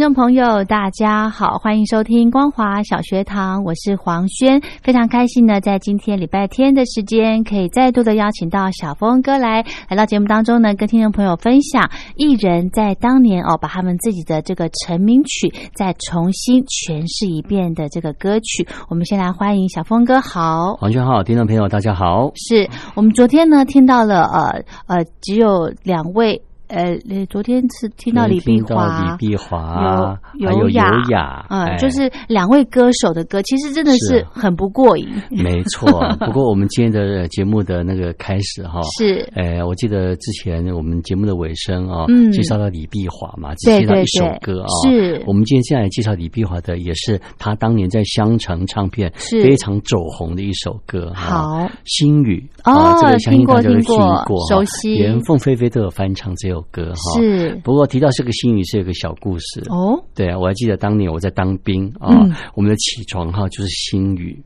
听众朋友，大家好，欢迎收听光华小学堂，我是黄轩，非常开心呢，在今天礼拜天的时间，可以再度的邀请到小峰哥来来到节目当中呢，跟听众朋友分享艺人在当年哦，把他们自己的这个成名曲再重新诠释一遍的这个歌曲。我们先来欢迎小峰哥，好，黄轩好，听众朋友大家好，是我们昨天呢听到了呃呃，只有两位。呃，昨天是听到李碧华，李碧华有有雅，啊，就是两位歌手的歌，其实真的是很不过瘾。没错，不过我们今天的节目的那个开始哈，是，呃，我记得之前我们节目的尾声啊，介绍到李碧华嘛，只介绍一首歌啊，是。我们今天现在介绍李碧华的，也是他当年在香城唱片非常走红的一首歌，好，心语哦，这个相信大家都听过，熟悉，连凤飞飞都有翻唱这首。歌哈是，不过提到这个心语是有个小故事哦。对啊，我还记得当年我在当兵啊，我们的起床号就是心语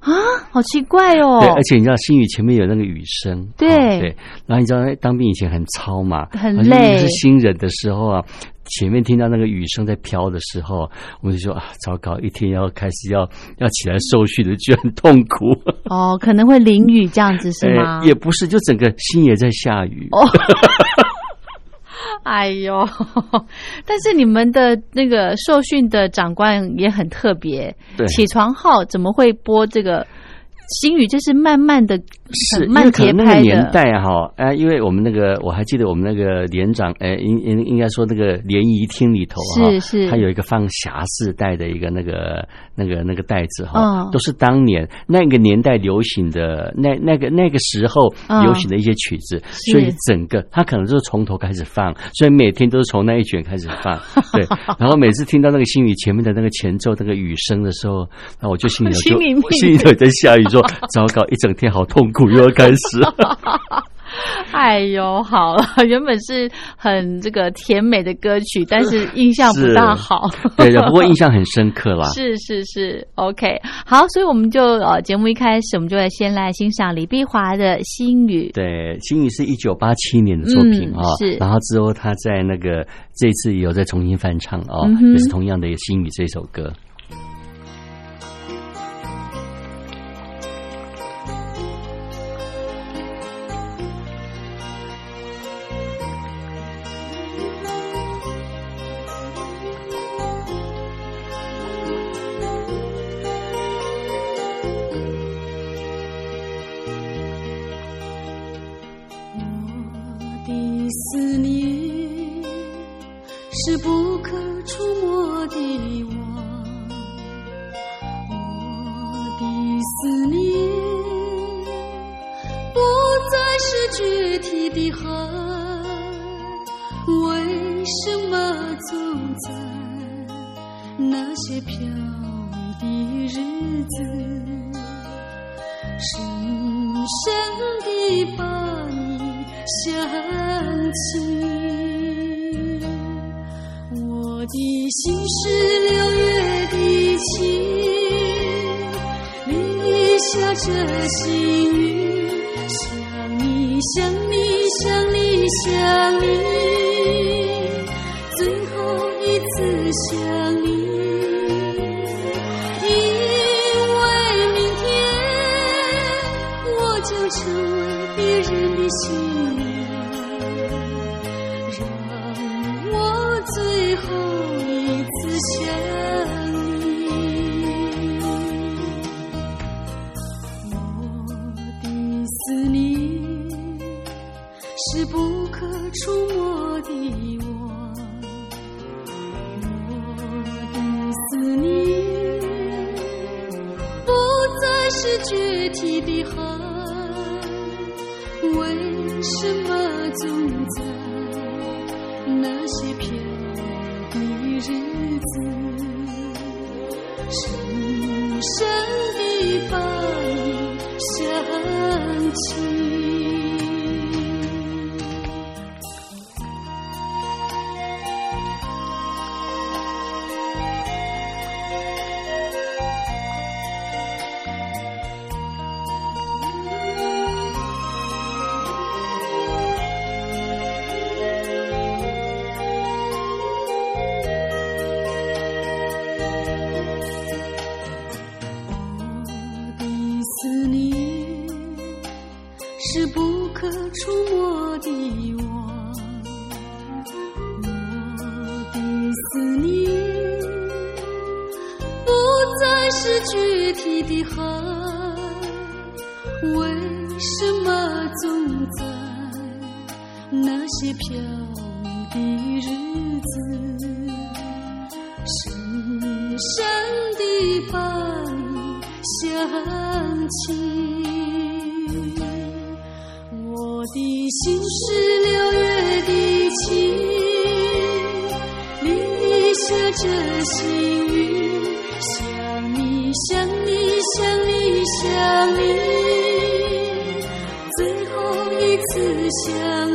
啊，好奇怪哦。对，而且你知道心语前面有那个雨声，对对。然后你知道当兵以前很操嘛，很累，是新人的时候啊，前面听到那个雨声在飘的时候，我们就说啊，糟糕，一天要开始要要起来受训的，就很痛苦。哦，可能会淋雨这样子是吗？也不是，就整个心也在下雨。哦。哎呦！但是你们的那个受训的长官也很特别，起床号怎么会播这个？心语就是慢慢的，是慢节拍的年代哈。哎，因为我们那个我还记得我们那个连长，哎，应应应该说那个联谊厅里头哈，是是，他有一个放匣式带的一个那个那个那个袋子哈，都是当年那个年代流行的那那个那个时候流行的一些曲子，所以整个他可能就是从头开始放，所以每天都是从那一卷开始放。对，然后每次听到那个心语前面的那个前奏那个雨声的时候，那我就心里就 心里头在下雨说。糟糕，一整天好痛苦，又要开始。哎呦，好了，原本是很这个甜美的歌曲，但是印象不大好。对的，不过印象很深刻啦。是是是，OK，好，所以我们就呃，节目一开始，我们就来先来欣赏李碧华的《心语》。对，《心语》是一九八七年的作品啊，是。然后之后他在那个这次也有再重新翻唱啊，也是同样的《心语》这首歌。心是六月的晴，立下着细雨，想你想你想你想你，为什么总在那些片？日子，深深地把你想起。为什么总在那些飘雨的日子，深深地把你想起？我的心是六月的情，里下着细雨，想你想。想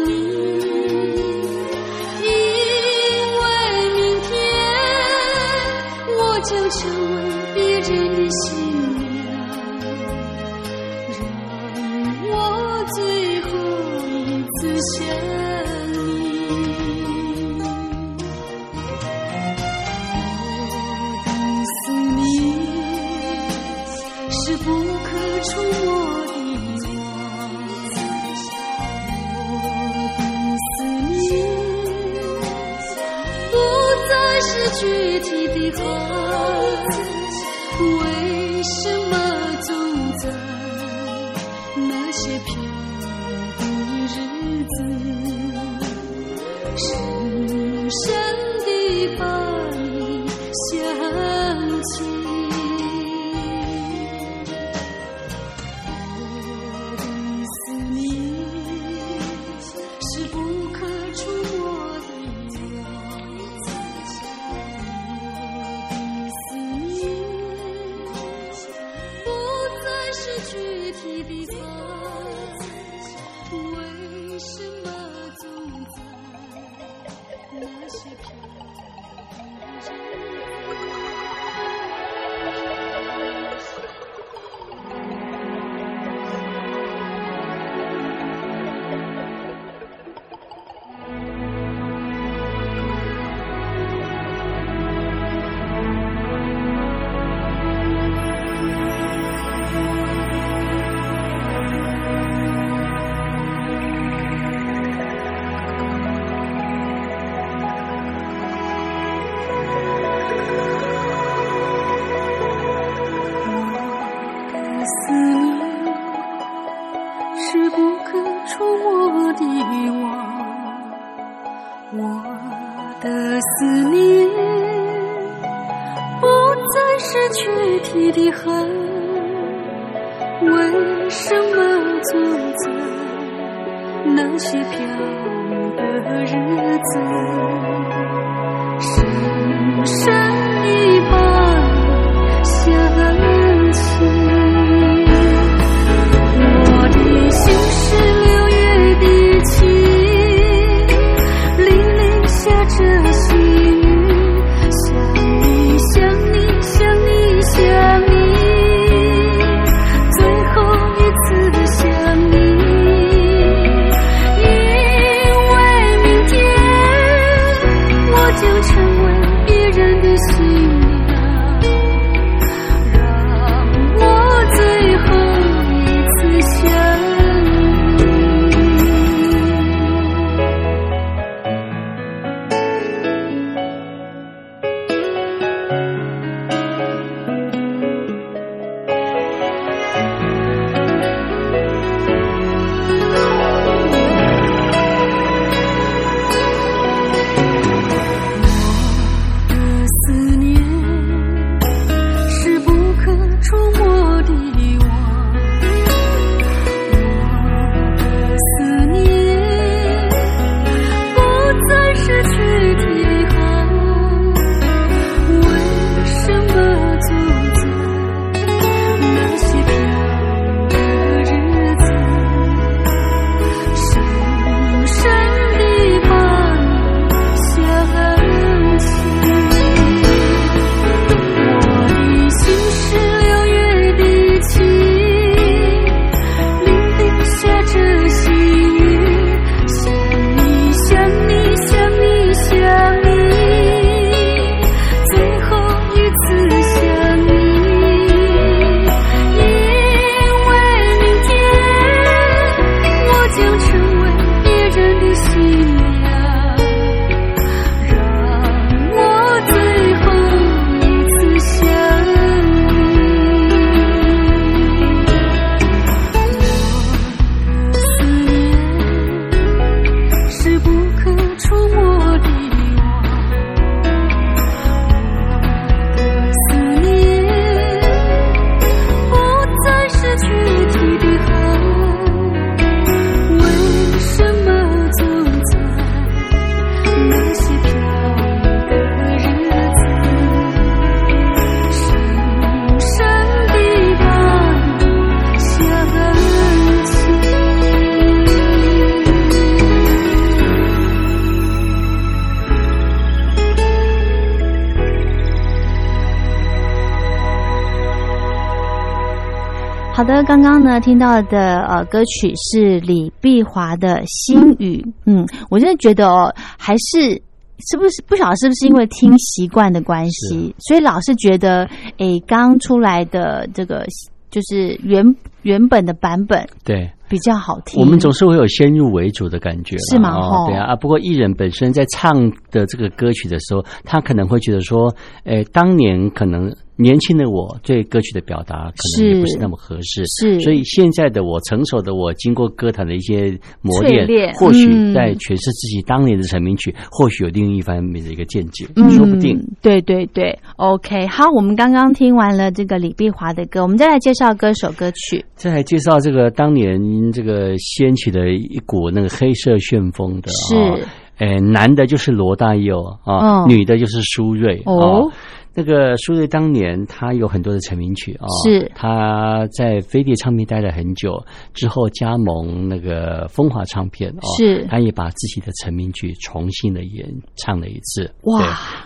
好的，刚刚呢听到的呃歌曲是李碧华的《心语》。嗯，我真的觉得哦，还是是不是不晓得是不是因为听习惯的关系，所以老是觉得诶刚出来的这个就是原原本的版本对。比较好听。我们总是会有先入为主的感觉，是吗哦吼对啊，啊，不过艺人本身在唱的这个歌曲的时候，他可能会觉得说，诶，当年可能年轻的我对歌曲的表达可能也不是那么合适，是所以现在的我，成熟的我，经过歌坛的一些磨练，或许嗯在诠释自己当年的成名曲，或许有另一方面的一个见解，嗯。说不定。对对对，OK，好，我们刚刚听完了这个李碧华的歌，我们再来介绍歌手歌曲。再来介绍这个当年这个掀起的一股那个黑色旋风的是。啊，呃，男的就是罗大佑啊，嗯。女的就是苏芮哦啊。那个苏芮当年他有很多的成名曲啊，是。他在飞碟唱片待了很久，之后加盟那个风华唱片哦，是。他也把自己的成名曲重新的演唱了一次，哇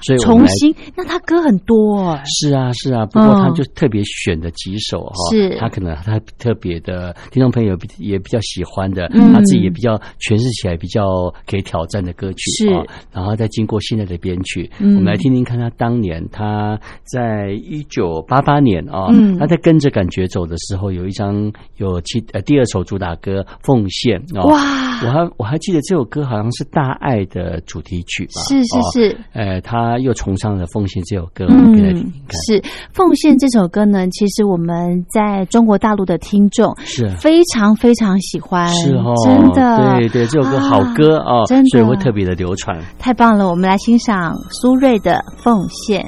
对，所以重新，那他歌很多哎，是啊，是啊，不过嗯他就特别选的几首哈，是。他可能他特别的听众朋友比也比较喜欢的，嗯。他自己也比较诠释起来比较可以挑战的歌曲是。啊，然后再经过现在的编曲，嗯。我们来听听看他当年他在一九八八年啊，嗯他在跟着感觉走的时候，有一张有其呃第二首主打歌《奉献》啊，哇我还我还记得这首歌好像是《大爱》的主题曲吧，是是哦是，呃，他又崇尚了《奉献》这首歌，我们可以来听听看。嗯是《奉献》这首歌呢，其实我们在中国大陆的听众是非常非常喜欢，是哦，真的，对对，这首歌好歌哦，真的所以会特别的流传。太棒了！我们来欣赏苏芮的《奉献》。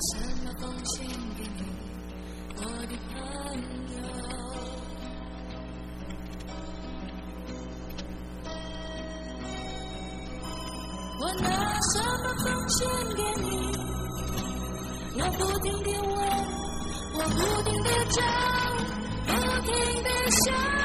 什么奉献给你，我的朋友？我拿什么奉献给你？我不停的问，我不停的找，不停的想。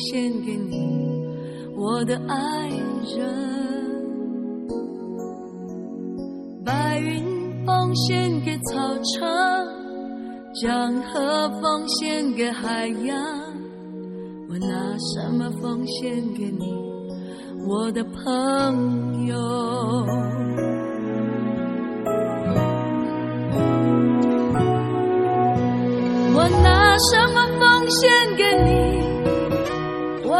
献给你，我的爱人？白云奉献给草场，江河奉献给海洋，我拿什么奉献给你，我的朋友？我拿什么奉献给你？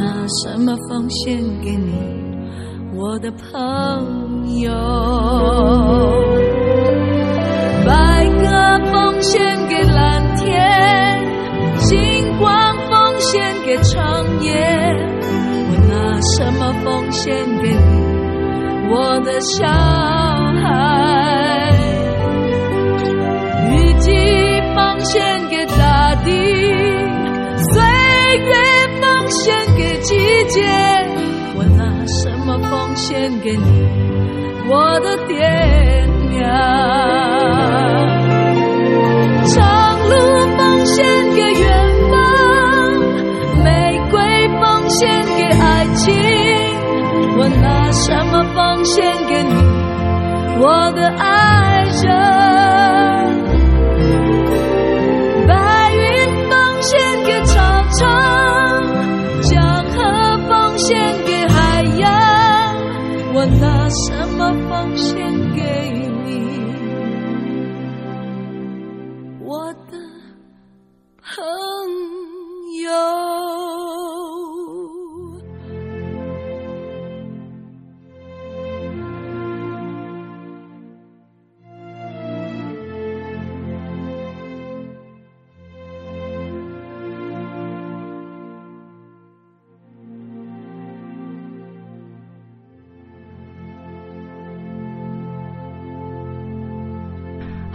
拿什么奉献给你，我的朋友？白鸽奉献给蓝天，星光奉献给长夜，我拿什么奉献给你，我的小孩？雨季奉献给献给你，我的爹娘？长路奉献给远方，玫瑰奉献给爱情，我拿什么奉献给你，我的爱我拿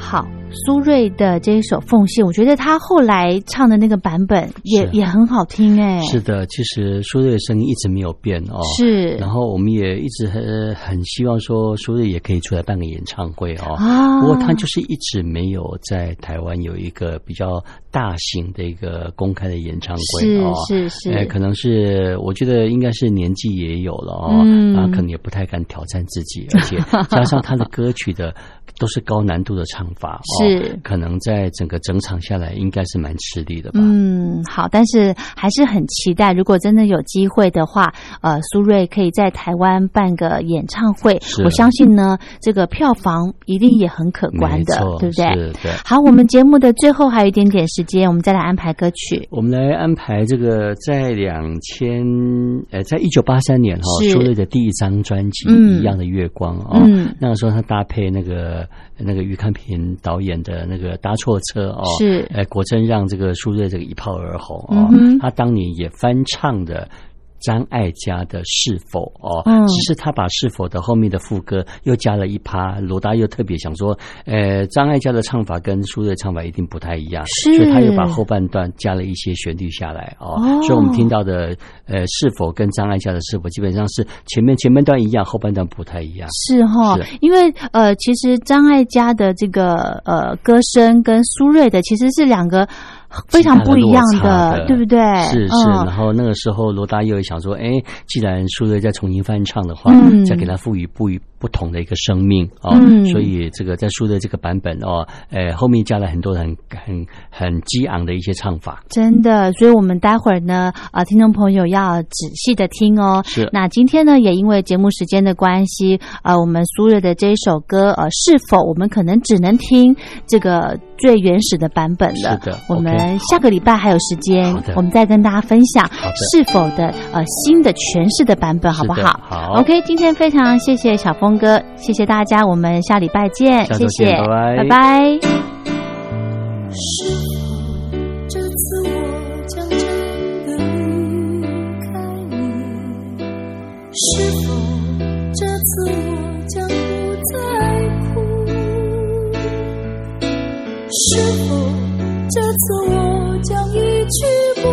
好苏芮的这一首《奉献》，我觉得他后来唱的那个版本也也很好听哎。是的，其实苏芮的声音一直没有变哦。是。然后我们也一直很很希望说苏芮也可以出来办个演唱会哦。啊。不过他就是一直没有在台湾有一个比较大型的一个公开的演唱会哦。是是是。哎，可能是我觉得应该是年纪也有了哦，嗯、啊可能也不太敢挑战自己，而且加上他的歌曲的都是高难度的唱法。是，可能在整个整场下来，应该是蛮吃力的吧。嗯，好，但是还是很期待，如果真的有机会的话，呃，苏芮可以在台湾办个演唱会，我相信呢，这个票房一定也很可观的，对不对？对。好，我们节目的最后还有一点点时间，我们再来安排歌曲。我们来安排这个在两千，呃，在一九八三年哈，苏芮的第一张专辑《一样的月光》哦，那个时候他搭配那个那个于康平导演。演的那个搭错车哦，是，哎，果真让这个苏芮这个一炮而红哦，他当年也翻唱的。张艾嘉的是否哦，只是他把是否的后面的副歌又加了一趴，罗大佑特别想说，呃，张艾嘉的唱法跟苏芮唱法一定不太一样，所以他又把后半段加了一些旋律下来哦，所以我们听到的呃是否跟张艾嘉的是否基本上是前面前半段一样，后半段不太一样，是哈，因为呃，其实张艾嘉的这个呃歌声跟苏芮的其实是两个。非常不一样的，对不对？是是，然后那个时候罗大佑也想说，哎，既然苏芮在重新翻唱的话，再给他赋予不予。不同的一个生命哦，所以这个在书的这个版本哦，呃，后面加了很多很很很激昂的一些唱法，真的。所以我们待会儿呢，啊，听众朋友要仔细的听哦。是。那今天呢，也因为节目时间的关系，呃，我们苏芮的这一首歌，呃，是否我们可能只能听这个最原始的版本了？是的。我们下个礼拜还有时间，我们再跟大家分享是否的呃新的诠释的版本，好不好？好。OK，今天非常谢谢小峰。哥，谢谢大家，我们下礼拜见，谢谢，拜拜，拜拜。是否这次我将真的离开你？是否这次我将不再哭？是否这次我将一去不